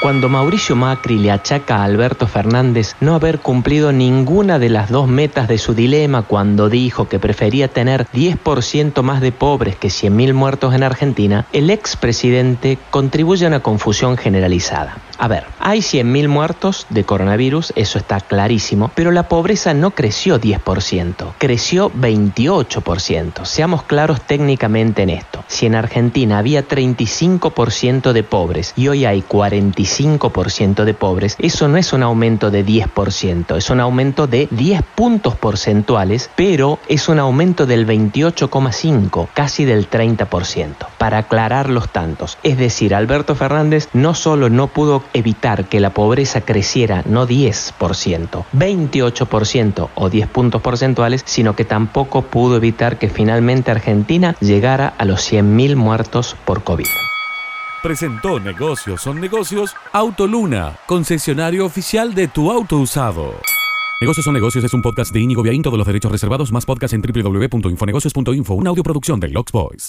Cuando Mauricio Macri le achaca a Alberto Fernández no haber cumplido ninguna de las dos metas de su dilema cuando dijo que prefería tener 10% más de pobres que 100.000 muertos en Argentina, el expresidente contribuye a una confusión generalizada. A ver, hay 100.000 muertos de coronavirus, eso está clarísimo, pero la pobreza no creció 10%, creció 28%. Seamos claros técnicamente en esto. Si en Argentina había 35% de pobres y hoy hay 45% de pobres, eso no es un aumento de 10%, es un aumento de 10 puntos porcentuales, pero es un aumento del 28,5, casi del 30%. Para aclarar los tantos, es decir, Alberto Fernández no solo no pudo evitar que la pobreza creciera no 10%, 28% o 10 puntos porcentuales, sino que tampoco pudo evitar que finalmente Argentina llegara a los 100.000 muertos por COVID. Presentó Negocios son negocios Autoluna, concesionario oficial de tu auto usado. Negocios son negocios es un podcast de Íñigo Viaín, todos los derechos reservados, más podcast en www.infonegocios.info, una audioproducción de Lux Boys.